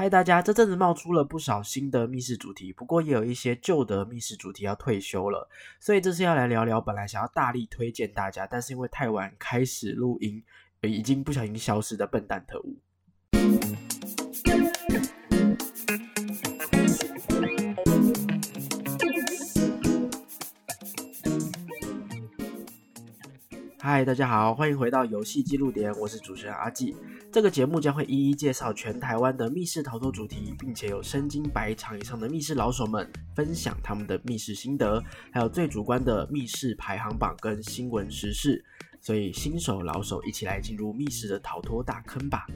嗨，大家！这阵子冒出了不少新的密室主题，不过也有一些旧的密室主题要退休了，所以这次要来聊聊本来想要大力推荐大家，但是因为太晚开始录音，已经不小心消失的笨蛋特务。嗨，大家好，欢迎回到游戏记录点，我是主持人阿纪。这个节目将会一一介绍全台湾的密室逃脱主题，并且有身经百场以上的密室老手们分享他们的密室心得，还有最主观的密室排行榜跟新闻时事。所以新手老手一起来进入密室的逃脱大坑吧！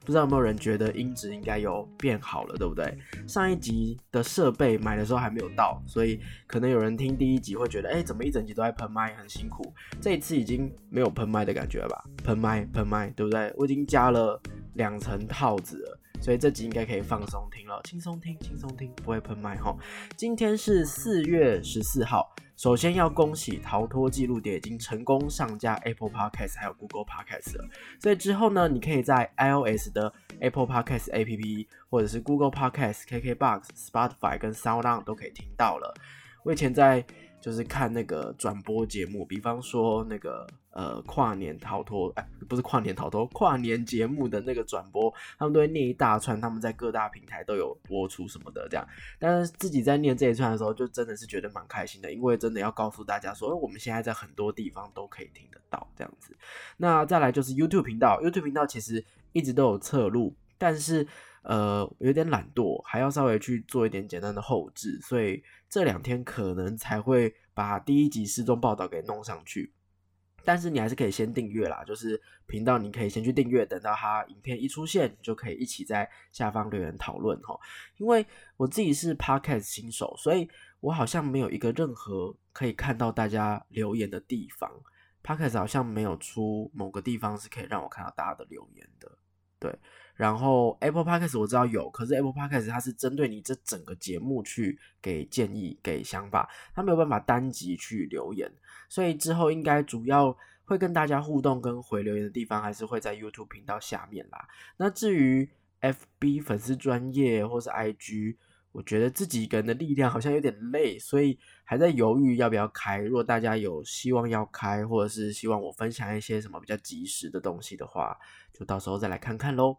不知道有没有人觉得音质应该有变好了，对不对？上一集的设备买的时候还没有到，所以可能有人听第一集会觉得，哎，怎么一整集都在喷麦，很辛苦。这一次已经没有喷麦的感觉了吧？喷麦，喷麦，对不对？我已经加了两层套子了。所以这集应该可以放松听了，轻松听，轻松听，不会喷麦吼。今天是四月十四号，首先要恭喜逃脱记录点已经成功上架 Apple Podcast 还有 Google Podcast 了。所以之后呢，你可以在 iOS 的 Apple Podcast APP 或者是 Google Podcast、KKBox、Spotify 跟 SoundOn 都可以听到了。我以前在就是看那个转播节目，比方说那个呃跨年逃脱，哎，不是跨年逃脱，跨年节目的那个转播，他们都会念一大串，他们在各大平台都有播出什么的这样。但是自己在念这一串的时候，就真的是觉得蛮开心的，因为真的要告诉大家说，我们现在在很多地方都可以听得到这样子。那再来就是 YouTube 频道，YouTube 频道其实一直都有侧录，但是。呃，有点懒惰，还要稍微去做一点简单的后置，所以这两天可能才会把第一集失踪报道给弄上去。但是你还是可以先订阅啦，就是频道你可以先去订阅，等到它影片一出现，就可以一起在下方留言讨论哈。因为我自己是 Podcast 新手，所以我好像没有一个任何可以看到大家留言的地方，Podcast 好像没有出某个地方是可以让我看到大家的留言的，对。然后 Apple Podcast 我知道有，可是 Apple Podcast 它是针对你这整个节目去给建议、给想法，它没有办法单集去留言，所以之后应该主要会跟大家互动跟回留言的地方，还是会在 YouTube 频道下面啦。那至于 FB 粉丝专业或是 IG，我觉得自己一个人的力量好像有点累，所以还在犹豫要不要开。如果大家有希望要开，或者是希望我分享一些什么比较及时的东西的话，就到时候再来看看喽。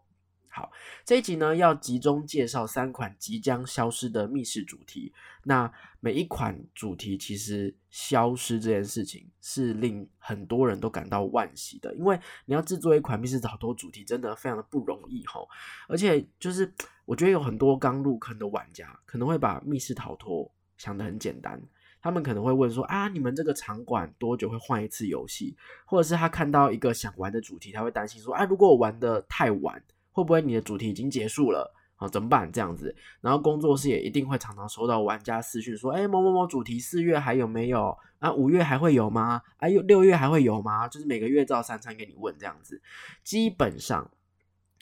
好，这一集呢要集中介绍三款即将消失的密室主题。那每一款主题其实消失这件事情是令很多人都感到惋惜的，因为你要制作一款密室逃脱主题真的非常的不容易哈。而且就是我觉得有很多刚入坑的玩家可能会把密室逃脱想得很简单，他们可能会问说啊，你们这个场馆多久会换一次游戏？或者是他看到一个想玩的主题，他会担心说啊，如果我玩的太晚。会不会你的主题已经结束了？啊，怎么办？这样子，然后工作室也一定会常常收到玩家私讯说：“哎，某某某主题四月还有没有？啊，五月还会有吗？哎，有六月还会有吗？就是每个月照三餐给你问这样子。基本上，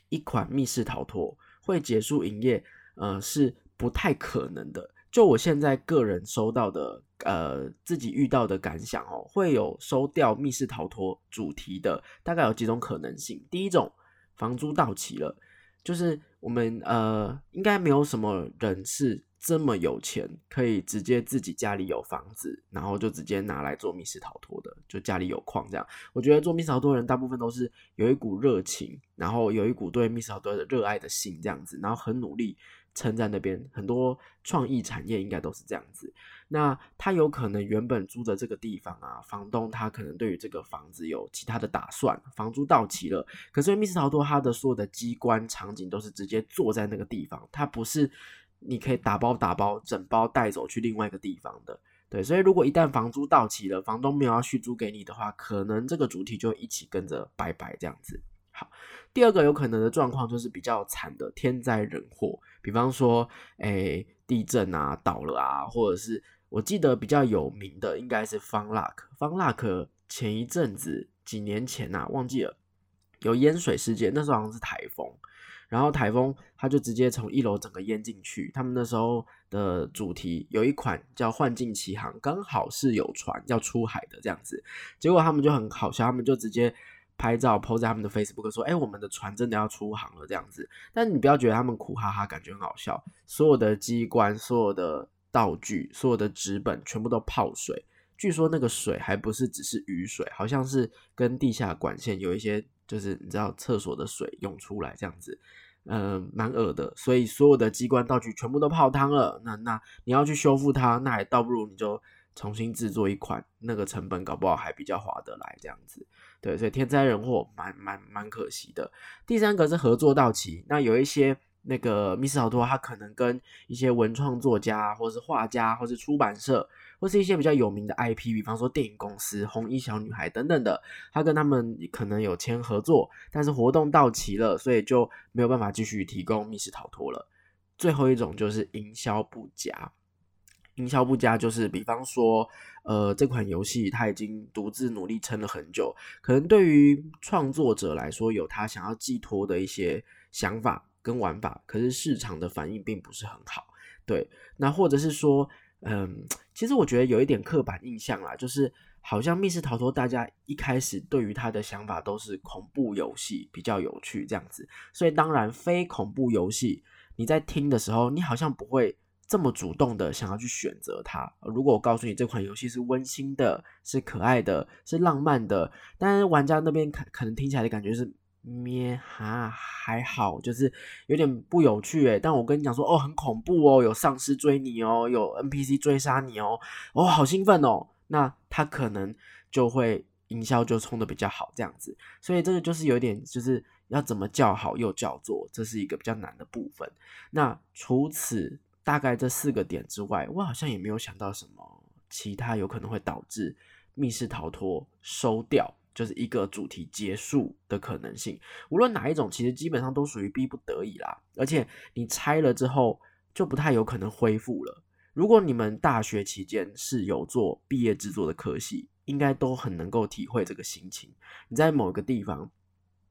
一款密室逃脱会结束营业，呃，是不太可能的。就我现在个人收到的，呃，自己遇到的感想哦，会有收掉密室逃脱主题的，大概有几种可能性。第一种。房租到期了，就是我们呃，应该没有什么人是这么有钱，可以直接自己家里有房子，然后就直接拿来做密室逃脱的，就家里有矿这样。我觉得做密室逃脱的人大部分都是有一股热情，然后有一股对密室逃脱的热爱的心这样子，然后很努力。撑在那边，很多创意产业应该都是这样子。那他有可能原本租的这个地方啊，房东他可能对于这个房子有其他的打算，房租到期了。可是密室逃脱，它的所有的机关场景都是直接坐在那个地方，它不是你可以打包打包整包带走去另外一个地方的。对，所以如果一旦房租到期了，房东没有要续租给你的话，可能这个主题就一起跟着拜拜这样子。好，第二个有可能的状况就是比较惨的天灾人祸。比方说，诶，地震啊，倒了啊，或者是我记得比较有名的应该是方 luck，方 luck 前一阵子几年前呐，忘记了有淹水事件，那时候好像是台风，然后台风它就直接从一楼整个淹进去。他们那时候的主题有一款叫《幻境奇航》，刚好是有船要出海的这样子，结果他们就很好笑，他们就直接。拍照 po 在他们的 Facebook 说，哎，我们的船真的要出航了这样子。但你不要觉得他们苦哈哈，感觉很好笑。所有的机关、所有的道具、所有的纸本，全部都泡水。据说那个水还不是只是雨水，好像是跟地下管线有一些，就是你知道厕所的水涌出来这样子。嗯，蛮恶的，所以所有的机关道具全部都泡汤了。那那你要去修复它，那还倒不如你就重新制作一款，那个成本搞不好还比较划得来这样子。对，所以天灾人祸蛮蛮蛮可惜的。第三个是合作到期，那有一些。那个密室逃脱，他可能跟一些文创作家，或是画家，或是出版社，或是一些比较有名的 IP，比方说电影公司、红衣小女孩等等的，他跟他们可能有签合作，但是活动到期了，所以就没有办法继续提供密室逃脱了。最后一种就是营销不佳，营销不佳就是比方说，呃，这款游戏它已经独自努力撑了很久，可能对于创作者来说，有他想要寄托的一些想法。跟玩法，可是市场的反应并不是很好，对，那或者是说，嗯，其实我觉得有一点刻板印象啦，就是好像密室逃脱，大家一开始对于他的想法都是恐怖游戏比较有趣这样子，所以当然非恐怖游戏，你在听的时候，你好像不会这么主动的想要去选择它。如果我告诉你这款游戏是温馨的，是可爱的，是浪漫的，但是玩家那边可可能听起来的感觉是。咩哈还好，就是有点不有趣诶。但我跟你讲说，哦，很恐怖哦，有丧尸追你哦，有 NPC 追杀你哦，哦，好兴奋哦。那他可能就会营销就冲的比较好，这样子。所以这个就是有点，就是要怎么叫好又叫座，这是一个比较难的部分。那除此大概这四个点之外，我好像也没有想到什么其他有可能会导致密室逃脱收掉。就是一个主题结束的可能性，无论哪一种，其实基本上都属于逼不得已啦。而且你拆了之后，就不太有可能恢复了。如果你们大学期间是有做毕业制作的科系，应该都很能够体会这个心情。你在某个地方。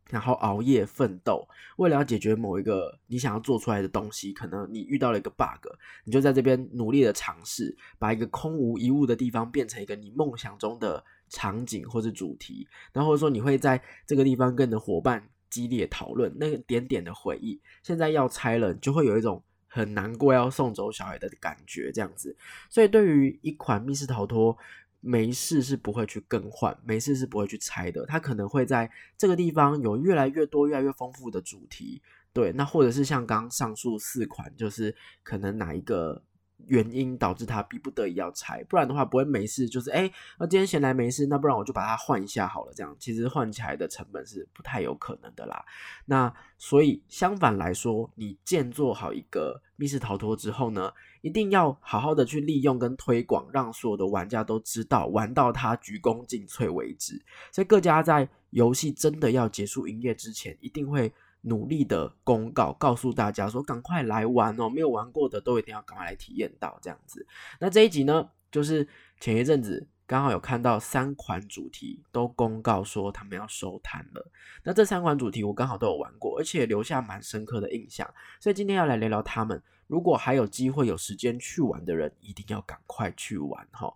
然后熬夜奋斗，为了要解决某一个你想要做出来的东西，可能你遇到了一个 bug，你就在这边努力的尝试，把一个空无一物的地方变成一个你梦想中的场景或者主题，然后或者说你会在这个地方跟你的伙伴激烈讨论那个点点的回忆，现在要拆了，就会有一种很难过要送走小孩的感觉，这样子。所以对于一款密室逃脱。没事是不会去更换，没事是不会去拆的。它可能会在这个地方有越来越多、越来越丰富的主题，对。那或者是像刚上述四款，就是可能哪一个。原因导致他逼不得已要拆，不然的话不会没事。就是哎，那今天闲来没事，那不然我就把它换一下好了。这样其实换起来的成本是不太有可能的啦。那所以相反来说，你建做好一个密室逃脱之后呢，一定要好好的去利用跟推广，让所有的玩家都知道，玩到它鞠躬尽瘁为止。所以各家在游戏真的要结束营业之前，一定会。努力的公告，告诉大家说，赶快来玩哦！没有玩过的都一定要赶快来体验到这样子。那这一集呢，就是前一阵子刚好有看到三款主题都公告说他们要收摊了。那这三款主题我刚好都有玩过，而且留下蛮深刻的印象。所以今天要来聊聊他们。如果还有机会有时间去玩的人，一定要赶快去玩哈。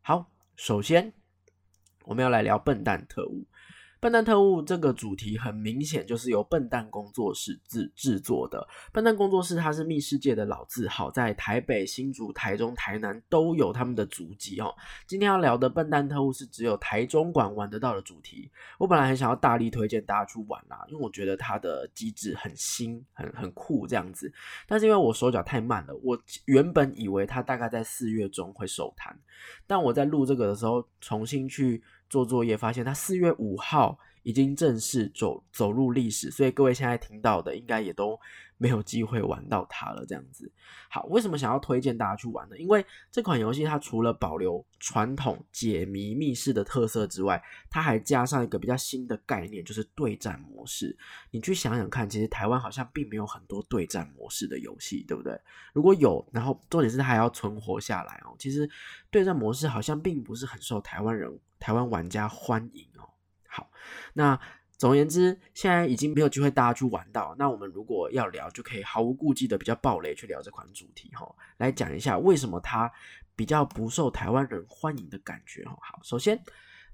好，首先我们要来聊笨蛋特务。笨蛋特务这个主题很明显就是由笨蛋工作室制制作的。笨蛋工作室它是密世界的老字号，在台北、新竹、台中、台南都有他们的足迹哦。今天要聊的笨蛋特务是只有台中馆玩得到的主题。我本来很想要大力推荐大家去玩啦，因为我觉得它的机制很新、很很酷这样子。但是因为我手脚太慢了，我原本以为它大概在四月中会收摊，但我在录这个的时候重新去。做作业发现，他四月五号已经正式走走入历史，所以各位现在听到的应该也都 没有机会玩到它了。这样子，好，为什么想要推荐大家去玩呢？因为这款游戏它除了保留传统解谜密室的特色之外，它还加上一个比较新的概念，就是对战模式。你去想想看，其实台湾好像并没有很多对战模式的游戏，对不对？如果有，然后重点是它还要存活下来哦。其实对战模式好像并不是很受台湾人。台湾玩家欢迎哦。好，那总而言之，现在已经没有机会大家去玩到。那我们如果要聊，就可以毫无顾忌的比较暴雷去聊这款主题哈，来讲一下为什么它比较不受台湾人欢迎的感觉哈。好，首先，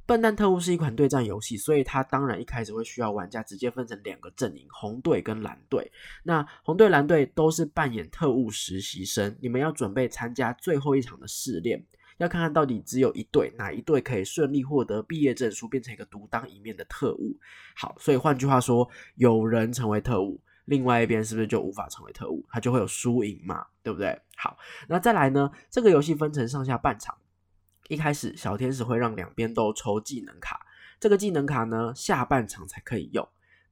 笨蛋特务是一款对战游戏，所以它当然一开始会需要玩家直接分成两个阵营，红队跟蓝队。那红队、蓝队都是扮演特务实习生，你们要准备参加最后一场的试炼，要看看到底只有一队哪一队可以顺利获得毕业证书，变成一个独当一面的特务。好，所以换句话说，有人成为特务，另外一边是不是就无法成为特务？他就会有输赢嘛，对不对？好，那再来呢？这个游戏分成上下半场。一开始，小天使会让两边都抽技能卡，这个技能卡呢，下半场才可以用。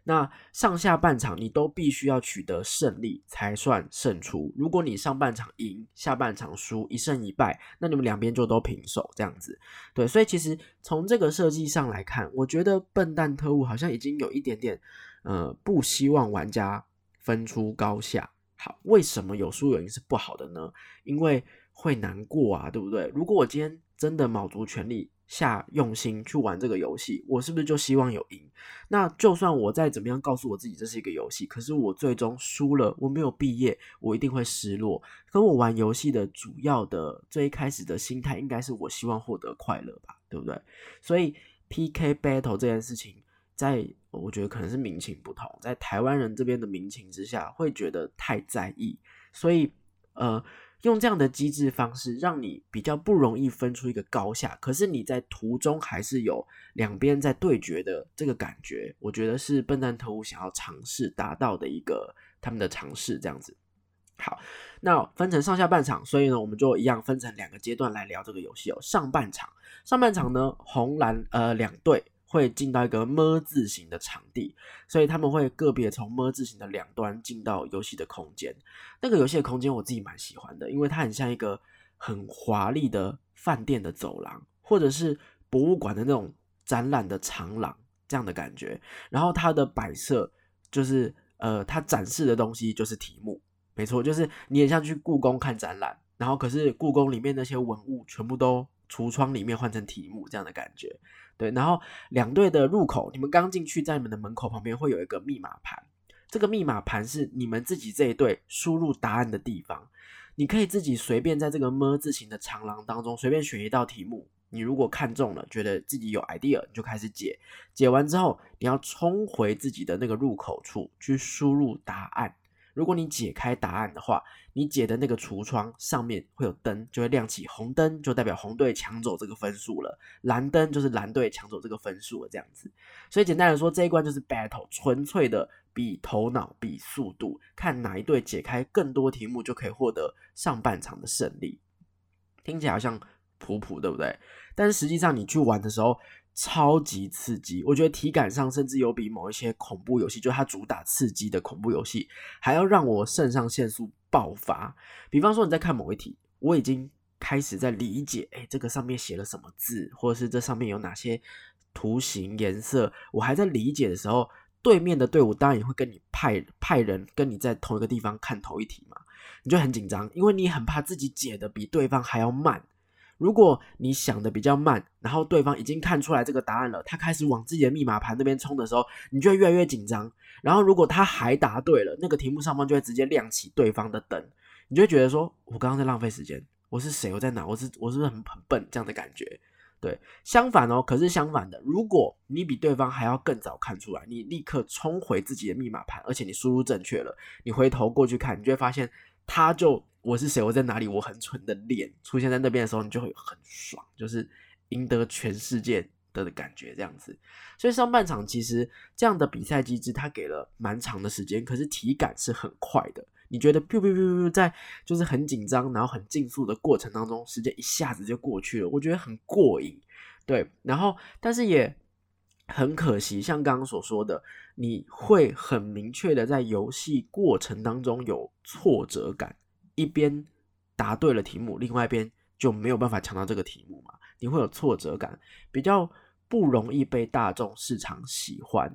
那上下半场你都必须要取得胜利才算胜出。如果你上半场赢，下半场输，一胜一败，那你们两边就都平手这样子。对，所以其实从这个设计上来看，我觉得笨蛋特务好像已经有一点点，呃，不希望玩家分出高下。好，为什么有输有赢是不好的呢？因为会难过啊，对不对？如果我今天真的卯足全力下用心去玩这个游戏，我是不是就希望有赢？那就算我再怎么样告诉我自己这是一个游戏，可是我最终输了，我没有毕业，我一定会失落。跟我玩游戏的主要的最一开始的心态，应该是我希望获得快乐吧，对不对？所以 PK battle 这件事情，在我觉得可能是民情不同，在台湾人这边的民情之下，会觉得太在意，所以呃。用这样的机制方式，让你比较不容易分出一个高下，可是你在途中还是有两边在对决的这个感觉，我觉得是笨蛋特务想要尝试达到的一个他们的尝试，这样子。好，那分成上下半场，所以呢，我们就一样分成两个阶段来聊这个游戏哦。上半场，上半场呢，红蓝呃两队。会进到一个么字形的场地，所以他们会个别从么字形的两端进到游戏的空间。那个游戏的空间我自己蛮喜欢的，因为它很像一个很华丽的饭店的走廊，或者是博物馆的那种展览的长廊这样的感觉。然后它的摆设就是呃，它展示的东西就是题目，没错，就是你也像去故宫看展览，然后可是故宫里面那些文物全部都橱窗里面换成题目这样的感觉。对，然后两队的入口，你们刚进去，在你们的门口旁边会有一个密码盘，这个密码盘是你们自己这一队输入答案的地方。你可以自己随便在这个么字形的长廊当中随便选一道题目，你如果看中了，觉得自己有 idea，你就开始解。解完之后，你要冲回自己的那个入口处去输入答案。如果你解开答案的话，你解的那个橱窗上面会有灯，就会亮起红灯，就代表红队抢走这个分数了；蓝灯就是蓝队抢走这个分数了。这样子，所以简单来说，这一关就是 battle，纯粹的比头脑、比速度，看哪一队解开更多题目就可以获得上半场的胜利。听起来好像普普，对不对？但是实际上你去玩的时候。超级刺激，我觉得体感上甚至有比某一些恐怖游戏，就它主打刺激的恐怖游戏，还要让我肾上腺素爆发。比方说你在看某一题，我已经开始在理解，哎，这个上面写了什么字，或者是这上面有哪些图形颜色，我还在理解的时候，对面的队伍当然也会跟你派派人跟你在同一个地方看同一题嘛，你就很紧张，因为你很怕自己解的比对方还要慢。如果你想的比较慢，然后对方已经看出来这个答案了，他开始往自己的密码盘那边冲的时候，你就会越来越紧张。然后如果他还答对了，那个题目上方就会直接亮起对方的灯，你就会觉得说，我刚刚在浪费时间，我是谁？我在哪？我是我是不是很很笨？这样的感觉。对，相反哦，可是相反的，如果你比对方还要更早看出来，你立刻冲回自己的密码盘，而且你输入正确了，你回头过去看，你就会发现他就。我是谁？我在哪里？我很蠢的脸出现在那边的时候，你就会很爽，就是赢得全世界的感觉这样子。所以上半场其实这样的比赛机制，它给了蛮长的时间，可是体感是很快的。你觉得 biu biu biu biu 在就是很紧张，然后很竞速的过程当中，时间一下子就过去了，我觉得很过瘾。对，然后但是也很可惜，像刚刚所说的，你会很明确的在游戏过程当中有挫折感。一边答对了题目，另外一边就没有办法抢到这个题目嘛？你会有挫折感，比较不容易被大众市场喜欢。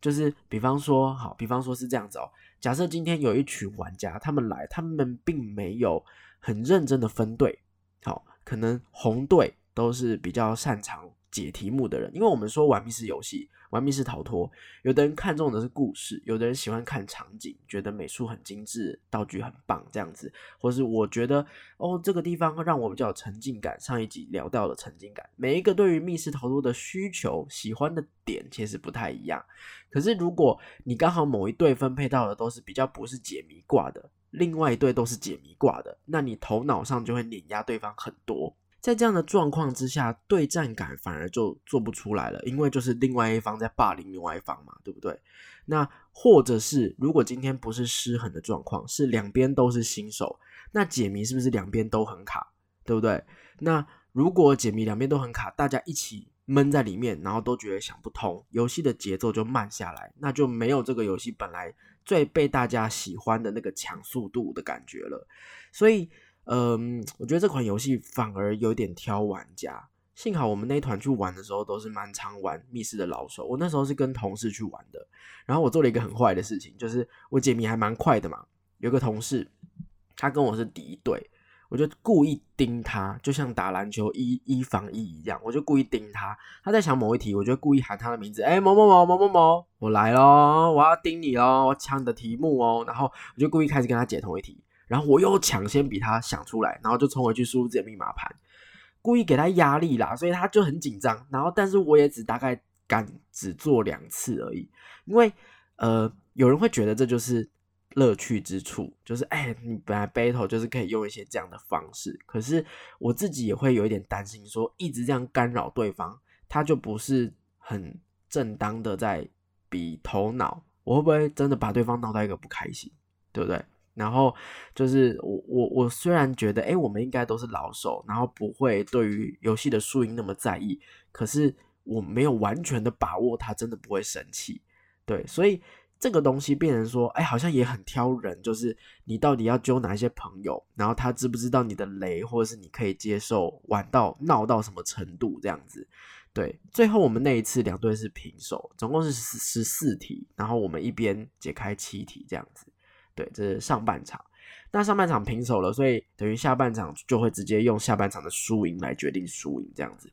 就是比方说，好，比方说是这样子哦。假设今天有一群玩家，他们来，他们并没有很认真的分队，好，可能红队都是比较擅长解题目的人，因为我们说玩密室游戏，玩密室逃脱，有的人看重的是故事，有的人喜欢看场景，觉得美术很精致，道具很棒这样子，或是我觉得哦这个地方让我比较有沉浸感。上一集聊到了沉浸感，每一个对于密室逃脱的需求、喜欢的点其实不太一样。可是如果你刚好某一队分配到的都是比较不是解谜挂的，另外一队都是解谜挂的，那你头脑上就会碾压对方很多。在这样的状况之下，对战感反而就做不出来了，因为就是另外一方在霸凌另外一方嘛，对不对？那或者是如果今天不是失衡的状况，是两边都是新手，那解谜是不是两边都很卡，对不对？那如果解谜两边都很卡，大家一起闷在里面，然后都觉得想不通，游戏的节奏就慢下来，那就没有这个游戏本来最被大家喜欢的那个强速度的感觉了，所以。嗯，我觉得这款游戏反而有点挑玩家。幸好我们那一团去玩的时候都是蛮常玩密室的老手。我那时候是跟同事去玩的，然后我做了一个很坏的事情，就是我解谜还蛮快的嘛。有个同事，他跟我是敌对，我就故意盯他，就像打篮球一一防一一样，我就故意盯他。他在想某一题，我就故意喊他的名字，哎，某某某某某某，我来喽，我要盯你喽，我抢你的题目哦。然后我就故意开始跟他解同一题。然后我又抢先比他想出来，然后就冲回去输入自己的密码盘，故意给他压力啦，所以他就很紧张。然后，但是我也只大概敢只做两次而已，因为呃，有人会觉得这就是乐趣之处，就是哎，你本来 battle 就是可以用一些这样的方式，可是我自己也会有一点担心，说一直这样干扰对方，他就不是很正当的在比头脑，我会不会真的把对方闹到一个不开心，对不对？然后就是我我我虽然觉得哎，我们应该都是老手，然后不会对于游戏的输赢那么在意，可是我没有完全的把握，他真的不会生气，对，所以这个东西变成说，哎，好像也很挑人，就是你到底要揪哪一些朋友，然后他知不知道你的雷，或者是你可以接受玩到闹到什么程度这样子，对，最后我们那一次两队是平手，总共是十十四题，然后我们一边解开七题这样子。对，这是上半场。那上半场平手了，所以等于下半场就会直接用下半场的输赢来决定输赢这样子。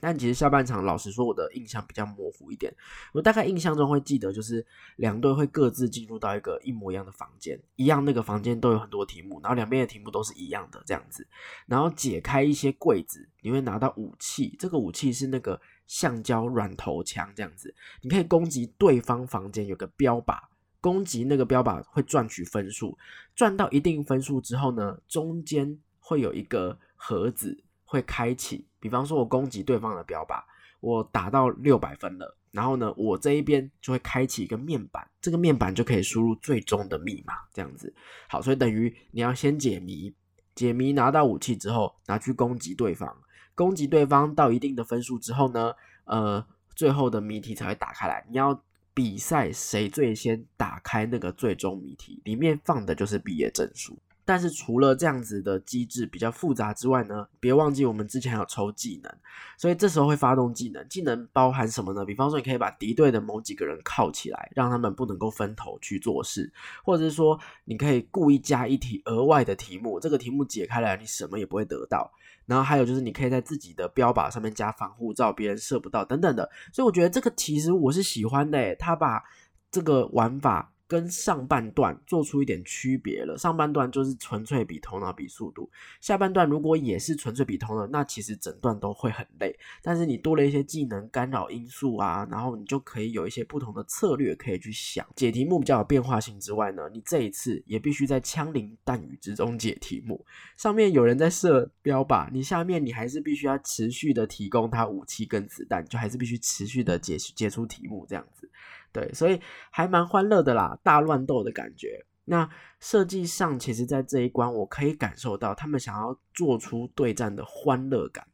但其实下半场，老实说，我的印象比较模糊一点。我大概印象中会记得，就是两队会各自进入到一个一模一样的房间，一样那个房间都有很多题目，然后两边的题目都是一样的这样子。然后解开一些柜子，你会拿到武器，这个武器是那个橡胶软头枪这样子，你可以攻击对方房间有个标靶。攻击那个标靶会赚取分数，赚到一定分数之后呢，中间会有一个盒子会开启。比方说，我攻击对方的标靶，我打到六百分了，然后呢，我这一边就会开启一个面板，这个面板就可以输入最终的密码，这样子。好，所以等于你要先解谜，解谜拿到武器之后，拿去攻击对方，攻击对方到一定的分数之后呢，呃，最后的谜题才会打开来，你要。比赛谁最先打开那个最终谜题，里面放的就是毕业证书。但是除了这样子的机制比较复杂之外呢，别忘记我们之前有抽技能，所以这时候会发动技能。技能包含什么呢？比方说，你可以把敌对的某几个人铐起来，让他们不能够分头去做事，或者是说，你可以故意加一题额外的题目，这个题目解开来，你什么也不会得到。然后还有就是，你可以在自己的标靶上面加防护罩，别人射不到等等的。所以我觉得这个其实我是喜欢的，他把这个玩法。跟上半段做出一点区别了，上半段就是纯粹比头脑比速度，下半段如果也是纯粹比头脑，那其实整段都会很累。但是你多了一些技能干扰因素啊，然后你就可以有一些不同的策略可以去想解题目比较有变化性之外呢，你这一次也必须在枪林弹雨之中解题目。上面有人在射标靶，你下面你还是必须要持续的提供他武器跟子弹，就还是必须持续的解解出题目这样子。对，所以还蛮欢乐的啦，大乱斗的感觉。那设计上，其实，在这一关，我可以感受到他们想要做出对战的欢乐感。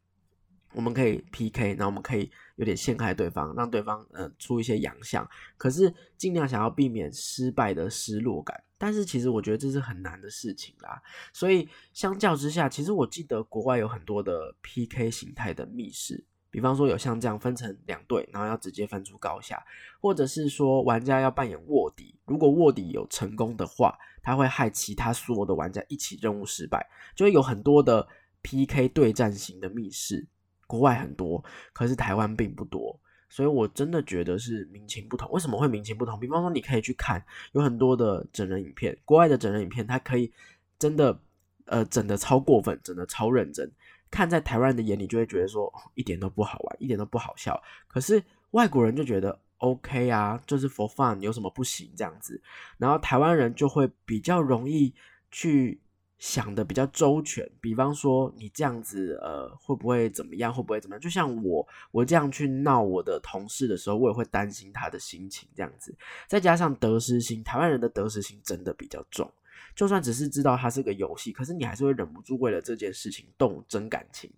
我们可以 PK，然后我们可以有点陷害对方，让对方呃出一些洋相，可是尽量想要避免失败的失落感。但是其实我觉得这是很难的事情啦。所以相较之下，其实我记得国外有很多的 PK 形态的密室。比方说有像这样分成两队，然后要直接分出高下，或者是说玩家要扮演卧底，如果卧底有成功的话，他会害其他所有的玩家一起任务失败，就会有很多的 PK 对战型的密室，国外很多，可是台湾并不多。所以我真的觉得是民情不同。为什么会民情不同？比方说，你可以去看有很多的整人影片，国外的整人影片，它可以真的呃整的超过分，整的超认真。看在台湾人的眼里，就会觉得说一点都不好玩，一点都不好笑。可是外国人就觉得 OK 啊，就是 for fun，有什么不行这样子。然后台湾人就会比较容易去想的比较周全，比方说你这样子呃会不会怎么样，会不会怎么样？就像我我这样去闹我的同事的时候，我也会担心他的心情这样子。再加上得失心，台湾人的得失心真的比较重。就算只是知道它是个游戏，可是你还是会忍不住为了这件事情动真感情，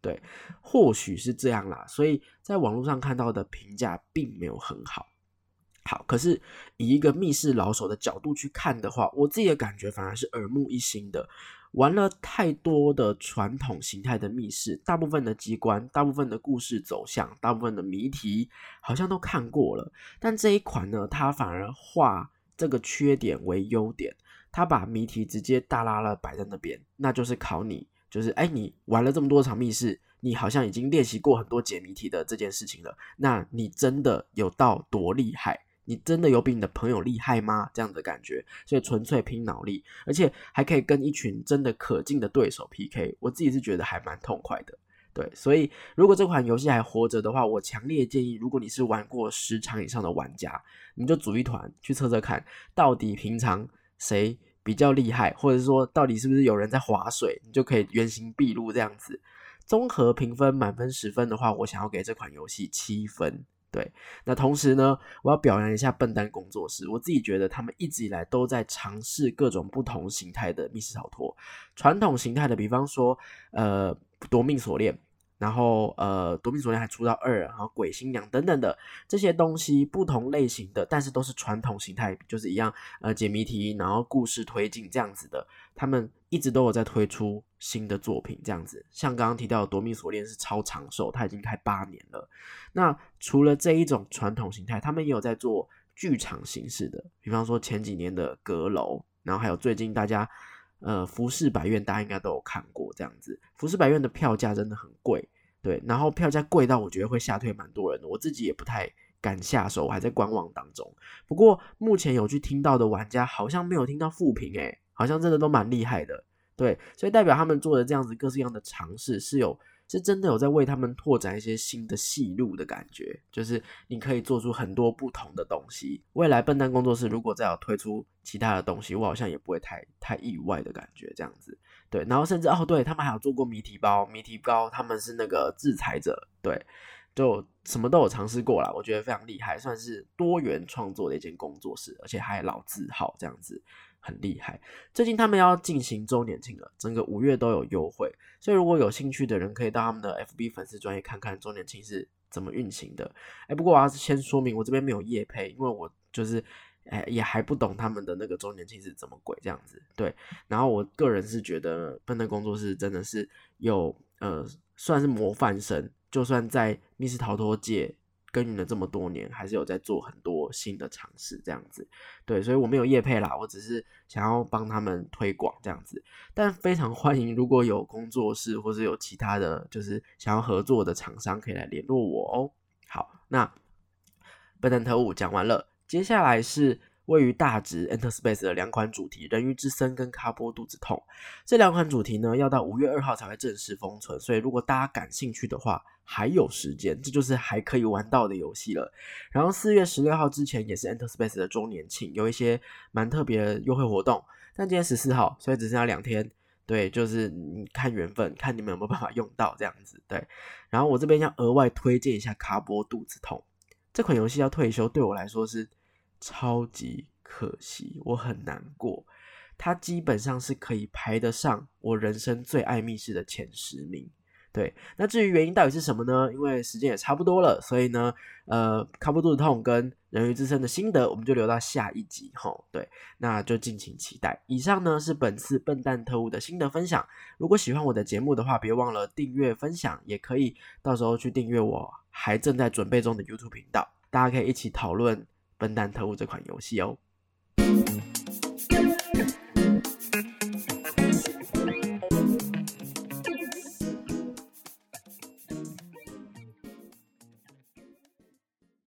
对，或许是这样啦。所以在网络上看到的评价并没有很好，好，可是以一个密室老手的角度去看的话，我自己的感觉反而是耳目一新的。玩了太多的传统形态的密室，大部分的机关、大部分的故事走向、大部分的谜题，好像都看过了。但这一款呢，它反而化这个缺点为优点。他把谜题直接大拉了摆在那边，那就是考你，就是哎，你玩了这么多场密室，你好像已经练习过很多解谜题的这件事情了，那你真的有到多厉害？你真的有比你的朋友厉害吗？这样的感觉，所以纯粹拼脑力，而且还可以跟一群真的可敬的对手 PK，我自己是觉得还蛮痛快的。对，所以如果这款游戏还活着的话，我强烈建议，如果你是玩过十场以上的玩家，你就组一团去测测看，到底平常谁。比较厉害，或者说到底是不是有人在划水，你就可以原形毕露这样子。综合评分满分十分的话，我想要给这款游戏七分。对，那同时呢，我要表扬一下笨蛋工作室，我自己觉得他们一直以来都在尝试各种不同形态的密室逃脱。传统形态的，比方说呃夺命锁链。然后，呃，夺命锁链还出到二，然后鬼新娘等等的这些东西，不同类型的，但是都是传统形态，就是一样，呃，解谜题，然后故事推进这样子的，他们一直都有在推出新的作品，这样子。像刚刚提到夺命锁链是超长寿，它已经开八年了。那除了这一种传统形态，他们也有在做剧场形式的，比方说前几年的阁楼，然后还有最近大家。呃，服饰百院大家应该都有看过这样子，服饰百院的票价真的很贵，对，然后票价贵到我觉得会吓退蛮多人的，我自己也不太敢下手，我还在观望当中。不过目前有去听到的玩家好像没有听到负评，诶，好像真的都蛮厉害的，对，所以代表他们做的这样子各式各样的尝试是有。是真的有在为他们拓展一些新的戏路的感觉，就是你可以做出很多不同的东西。未来笨蛋工作室如果再有推出其他的东西，我好像也不会太太意外的感觉，这样子。对，然后甚至哦，对他们还有做过谜题包，谜题包他们是那个制裁者，对，就什么都有尝试过了，我觉得非常厉害，算是多元创作的一间工作室，而且还老字号这样子。很厉害，最近他们要进行周年庆了，整个五月都有优惠，所以如果有兴趣的人可以到他们的 FB 粉丝专业看看周年庆是怎么运行的。哎，不过我要先说明，我这边没有业配，因为我就是哎也还不懂他们的那个周年庆是怎么鬼这样子。对，然后我个人是觉得笨蛋工作室真的是有呃算是模范生，就算在密室逃脱界。耕耘了这么多年，还是有在做很多新的尝试，这样子，对，所以我没有业配啦，我只是想要帮他们推广这样子，但非常欢迎如果有工作室或是有其他的就是想要合作的厂商可以来联络我哦。好，那笨蛋特务讲完了，接下来是。位于大直 Enter Space 的两款主题《人鱼之森》跟《卡波肚子痛》这两款主题呢，要到五月二号才会正式封存，所以如果大家感兴趣的话，还有时间，这就是还可以玩到的游戏了。然后四月十六号之前也是 Enter Space 的周年庆，有一些蛮特别的优惠活动。但今天十四号，所以只剩下两天，对，就是你看缘分，看你们有没有办法用到这样子。对，然后我这边要额外推荐一下《卡波肚子痛》这款游戏要退休，对我来说是。超级可惜，我很难过。它基本上是可以排得上我人生最爱密室的前十名。对，那至于原因到底是什么呢？因为时间也差不多了，所以呢，呃，卡布肚子痛跟人鱼之身的心得，我们就留到下一集吼。对，那就敬请期待。以上呢是本次笨蛋特务的心得分享。如果喜欢我的节目的话，别忘了订阅分享，也可以到时候去订阅我还正在准备中的 YouTube 频道，大家可以一起讨论。笨蛋特务这款游戏哦。